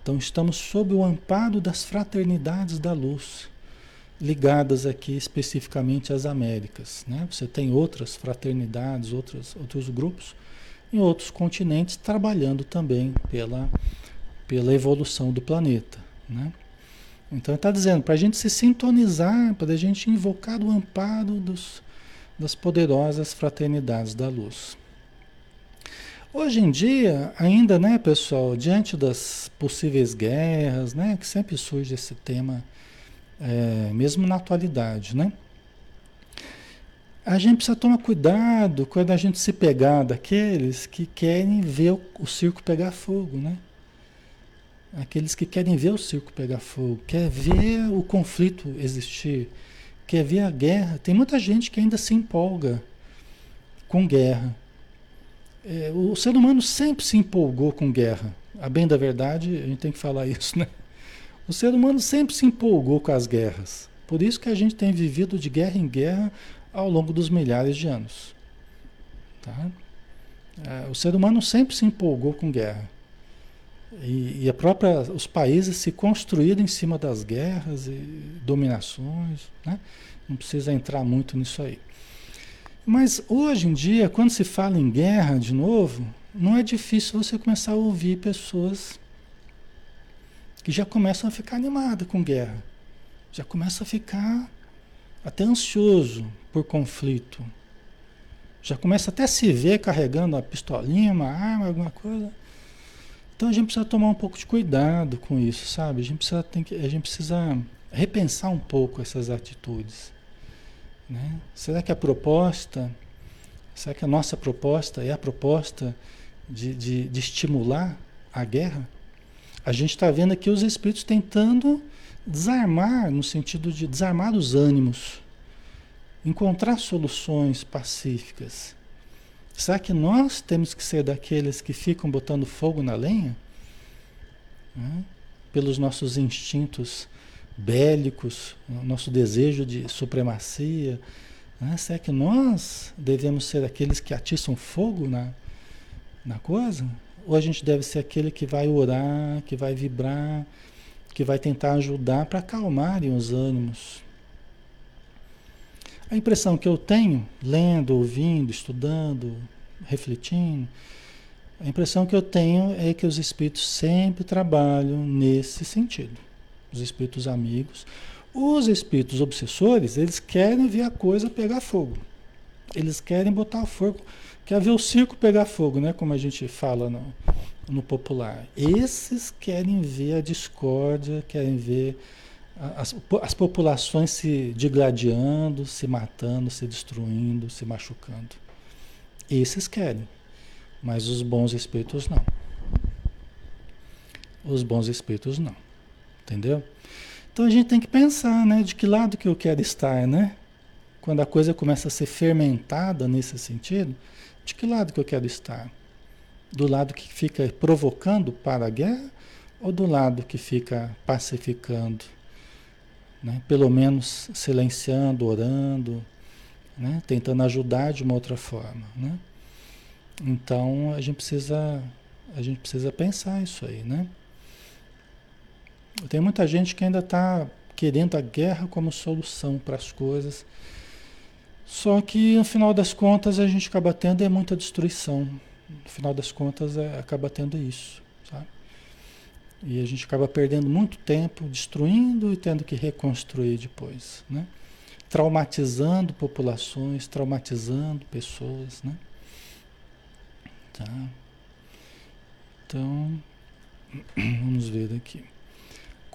Então, estamos sob o amparo das fraternidades da luz ligadas aqui especificamente às Américas. Né? Você tem outras fraternidades, outros, outros grupos em outros continentes trabalhando também pela, pela evolução do planeta. Né? Então está dizendo para a gente se sintonizar, para a gente invocar o amparo dos, das poderosas fraternidades da luz. Hoje em dia, ainda, né, pessoal, diante das possíveis guerras, né, que sempre surge esse tema é, mesmo na atualidade, né? A gente precisa tomar cuidado quando a gente se pegar daqueles que querem ver o, o circo pegar fogo, né? Aqueles que querem ver o circo pegar fogo, quer ver o conflito existir, quer ver a guerra. Tem muita gente que ainda se empolga com guerra. É, o ser humano sempre se empolgou com guerra. A bem da verdade, a gente tem que falar isso, né? O ser humano sempre se empolgou com as guerras. Por isso que a gente tem vivido de guerra em guerra ao longo dos milhares de anos. Tá? É, o ser humano sempre se empolgou com guerra. E, e, a própria, os países se construíram em cima das guerras e dominações. Né? Não precisa entrar muito nisso aí. Mas hoje em dia, quando se fala em guerra de novo, não é difícil você começar a ouvir pessoas que já começam a ficar animadas com guerra, já começa a ficar até ansioso por conflito, já começa até a se ver carregando uma pistolinha, uma arma, alguma coisa. Então a gente precisa tomar um pouco de cuidado com isso, sabe? A gente precisa, tem que, a gente precisa repensar um pouco essas atitudes. Né? Será que a proposta, será que a nossa proposta é a proposta de, de, de estimular a guerra? A gente está vendo aqui os espíritos tentando desarmar, no sentido de desarmar os ânimos, encontrar soluções pacíficas. Será que nós temos que ser daqueles que ficam botando fogo na lenha? Né? Pelos nossos instintos bélicos, nosso desejo de supremacia. Né? Será que nós devemos ser aqueles que atiçam fogo na, na coisa? Ou a gente deve ser aquele que vai orar, que vai vibrar, que vai tentar ajudar para acalmarem os ânimos? A impressão que eu tenho, lendo, ouvindo, estudando, refletindo, a impressão que eu tenho é que os espíritos sempre trabalham nesse sentido. Os espíritos amigos. Os espíritos obsessores, eles querem ver a coisa pegar fogo. Eles querem botar fogo Quer ver o circo pegar fogo, né? Como a gente fala no, no popular. Esses querem ver a discórdia, querem ver as, as populações se digladiando, se matando, se destruindo, se machucando. Esses querem, mas os bons espíritos não. Os bons espíritos não. Entendeu? Então a gente tem que pensar, né? De que lado que eu quero estar, né? Quando a coisa começa a ser fermentada nesse sentido, de que lado que eu quero estar? Do lado que fica provocando para a guerra ou do lado que fica pacificando? Né? Pelo menos silenciando, orando, né? tentando ajudar de uma outra forma. Né? Então a gente precisa a gente precisa pensar isso aí, né? Tem muita gente que ainda está querendo a guerra como solução para as coisas. Só que no final das contas a gente acaba tendo é muita destruição. No final das contas é, acaba tendo isso, sabe? E a gente acaba perdendo muito tempo destruindo e tendo que reconstruir depois, né? Traumatizando populações, traumatizando pessoas, né? Tá? Então, vamos ver aqui.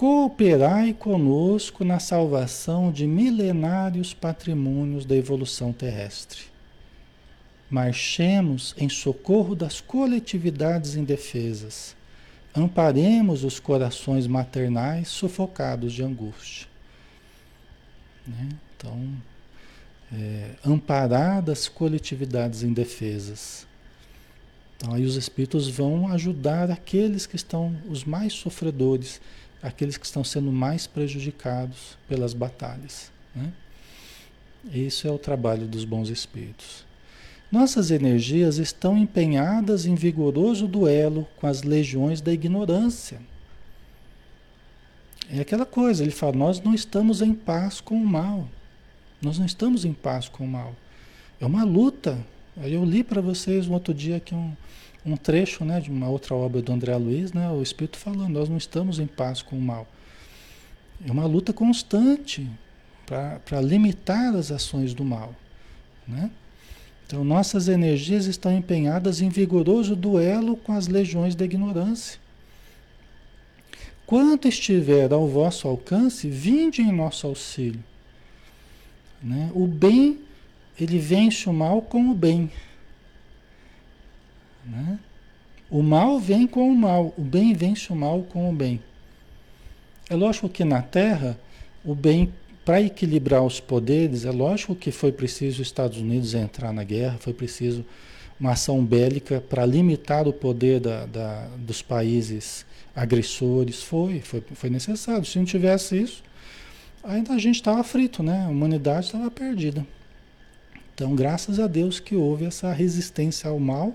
Cooperai conosco na salvação de milenários patrimônios da evolução terrestre. Marchemos em socorro das coletividades indefesas. Amparemos os corações maternais sufocados de angústia. Né? Então, é, amparadas coletividades indefesas. Então, aí os espíritos vão ajudar aqueles que estão os mais sofredores, aqueles que estão sendo mais prejudicados pelas batalhas. Né? Isso é o trabalho dos bons espíritos. Nossas energias estão empenhadas em vigoroso duelo com as legiões da ignorância. É aquela coisa, ele fala: nós não estamos em paz com o mal. Nós não estamos em paz com o mal. É uma luta. Eu li para vocês um outro dia aqui um, um trecho né, de uma outra obra do André Luiz, né, o Espírito falando, nós não estamos em paz com o mal. É uma luta constante para limitar as ações do mal. Né? Então, nossas energias estão empenhadas em vigoroso duelo com as legiões da ignorância. Quanto estiver ao vosso alcance, vinde em nosso auxílio. Né? O bem, ele vence o mal com o bem. Né? O mal vem com o mal, o bem vence o mal com o bem. É lógico que na Terra, o bem, para equilibrar os poderes, é lógico que foi preciso os Estados Unidos entrar na guerra, foi preciso uma ação bélica para limitar o poder da, da, dos países agressores. Foi, foi, foi necessário. Se não tivesse isso, ainda a gente estava frito, né? A humanidade estava perdida. Então, graças a Deus que houve essa resistência ao mal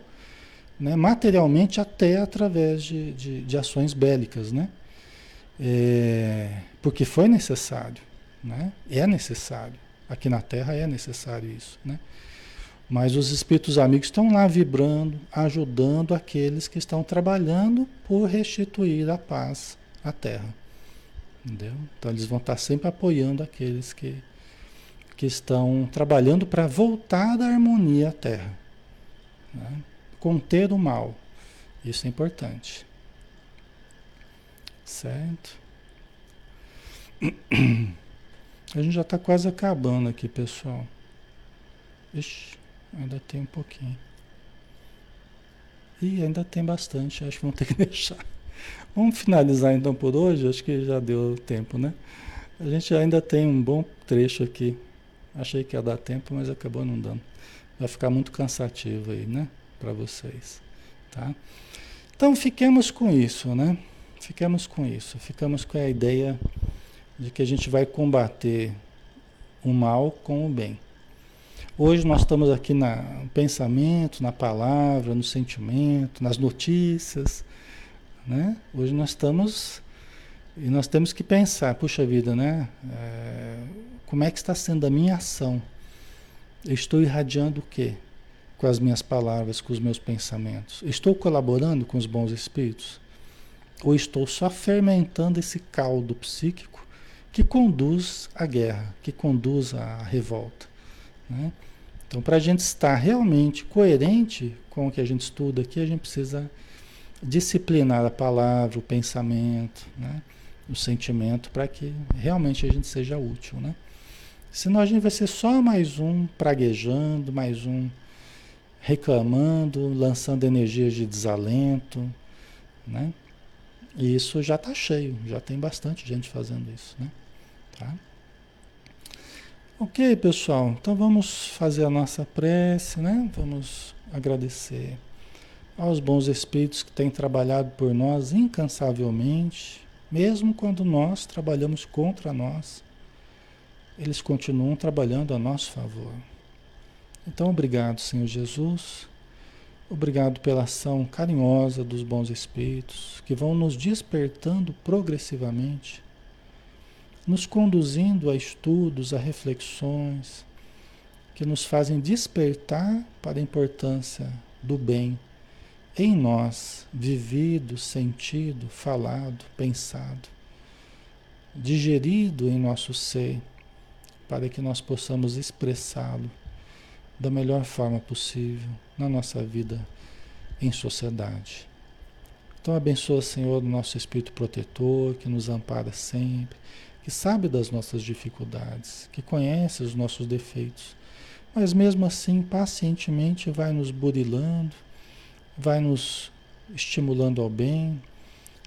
né, materialmente até através de, de, de ações bélicas, né? É, porque foi necessário, né? É necessário. Aqui na Terra é necessário isso, né? Mas os espíritos amigos estão lá vibrando, ajudando aqueles que estão trabalhando por restituir a paz à Terra. Entendeu? Então eles vão estar sempre apoiando aqueles que, que estão trabalhando para voltar da harmonia à Terra. Né? Conter o mal. Isso é importante. Certo? A gente já está quase acabando aqui, pessoal. Ixi, ainda tem um pouquinho. E ainda tem bastante, acho que vamos ter que deixar. Vamos finalizar então por hoje, acho que já deu tempo, né? A gente ainda tem um bom trecho aqui. Achei que ia dar tempo, mas acabou não dando. Vai ficar muito cansativo aí, né? Para vocês, tá? Então fiquemos com isso, né? Fiquemos com isso, ficamos com a ideia de que a gente vai combater o mal com o bem. Hoje nós estamos aqui na, no pensamento, na palavra, no sentimento, nas notícias, né? Hoje nós estamos e nós temos que pensar, puxa vida, né? É, como é que está sendo a minha ação? Eu estou irradiando o quê? Com as minhas palavras, com os meus pensamentos? Estou colaborando com os bons espíritos? Ou estou só fermentando esse caldo psíquico que conduz à guerra, que conduz à revolta? Né? Então, para a gente estar realmente coerente com o que a gente estuda aqui, a gente precisa disciplinar a palavra, o pensamento, né? o sentimento, para que realmente a gente seja útil. Né? Senão a gente vai ser só mais um praguejando, mais um reclamando, lançando energias de desalento, né? E isso já está cheio, já tem bastante gente fazendo isso, né? Tá? Ok, pessoal, então vamos fazer a nossa prece, né? Vamos agradecer aos bons espíritos que têm trabalhado por nós incansavelmente, mesmo quando nós trabalhamos contra nós, eles continuam trabalhando a nosso favor. Então, obrigado, Senhor Jesus. Obrigado pela ação carinhosa dos bons espíritos que vão nos despertando progressivamente, nos conduzindo a estudos, a reflexões que nos fazem despertar para a importância do bem em nós, vivido, sentido, falado, pensado, digerido em nosso ser, para que nós possamos expressá-lo da melhor forma possível na nossa vida em sociedade. Então abençoa, Senhor, o nosso espírito protetor, que nos ampara sempre, que sabe das nossas dificuldades, que conhece os nossos defeitos, mas mesmo assim pacientemente vai nos burilando, vai nos estimulando ao bem,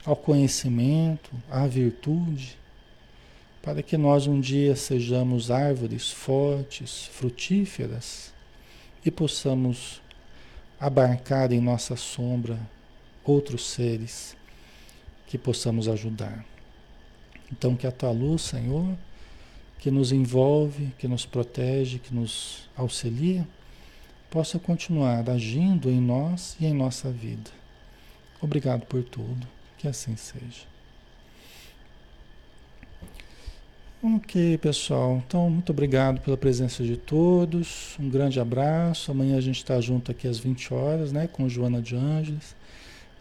ao conhecimento, à virtude, para que nós um dia sejamos árvores fortes, frutíferas e possamos abarcar em nossa sombra outros seres que possamos ajudar. Então, que a tua luz, Senhor, que nos envolve, que nos protege, que nos auxilia, possa continuar agindo em nós e em nossa vida. Obrigado por tudo, que assim seja. Ok, pessoal. Então, muito obrigado pela presença de todos. Um grande abraço. Amanhã a gente está junto aqui às 20 horas, né? Com Joana de Ângeles,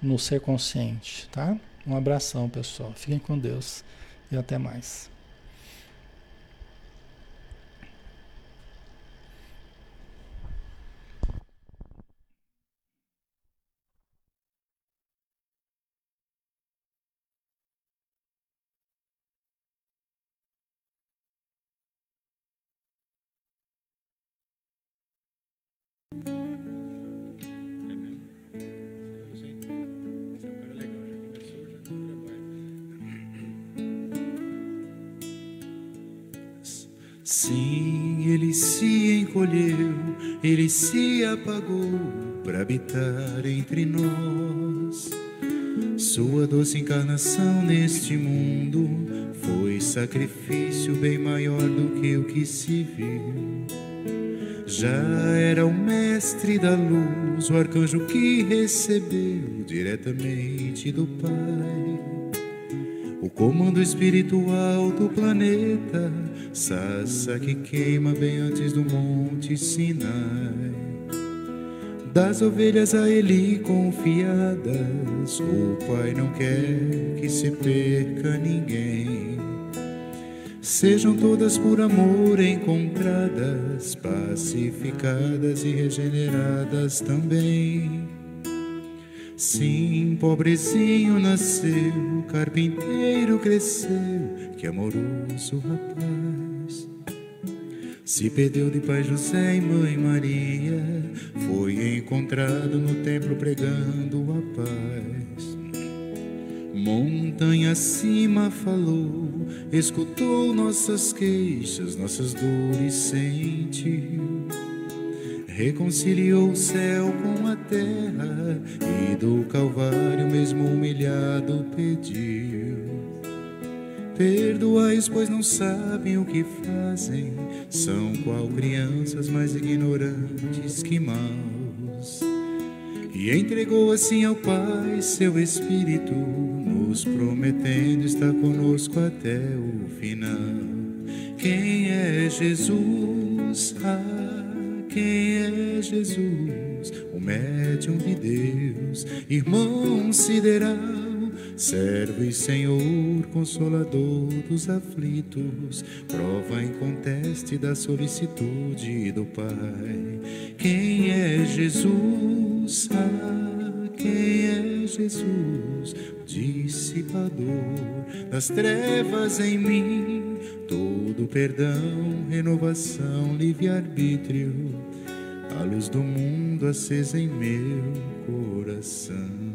no Ser Consciente, tá? Um abração, pessoal. Fiquem com Deus e até mais.
Ele se apagou para habitar entre nós. Sua doce encarnação neste mundo foi sacrifício bem maior do que o que se viu. Já era o mestre da luz, o arcanjo que recebeu diretamente do Pai comando espiritual do planeta Sassa que queima bem antes do monte Sinai. Das ovelhas a ele confiadas, o Pai não quer que se perca ninguém. Sejam todas por amor encontradas, pacificadas e regeneradas também. Sim, pobrezinho nasceu, carpinteiro cresceu, que amoroso rapaz. Se perdeu de pai José e mãe Maria, foi encontrado no templo pregando a paz. Montanha acima falou, escutou nossas queixas, nossas dores sentiu reconciliou o céu com a terra e do Calvário, mesmo humilhado, pediu: Perdoais, pois não sabem o que fazem, são qual crianças mais ignorantes que maus. E entregou assim ao Pai seu Espírito, nos prometendo estar conosco até o final. Quem é Jesus? Ah, quem é Jesus, o médium de Deus, irmão sideral, servo e Senhor, consolador dos aflitos, prova inconteste da solicitude do Pai. Quem é Jesus? Ah, quem é Jesus, dissipador das trevas em mim? todo perdão, renovação, livre-arbítrio, a luz do mundo acesa em meu coração.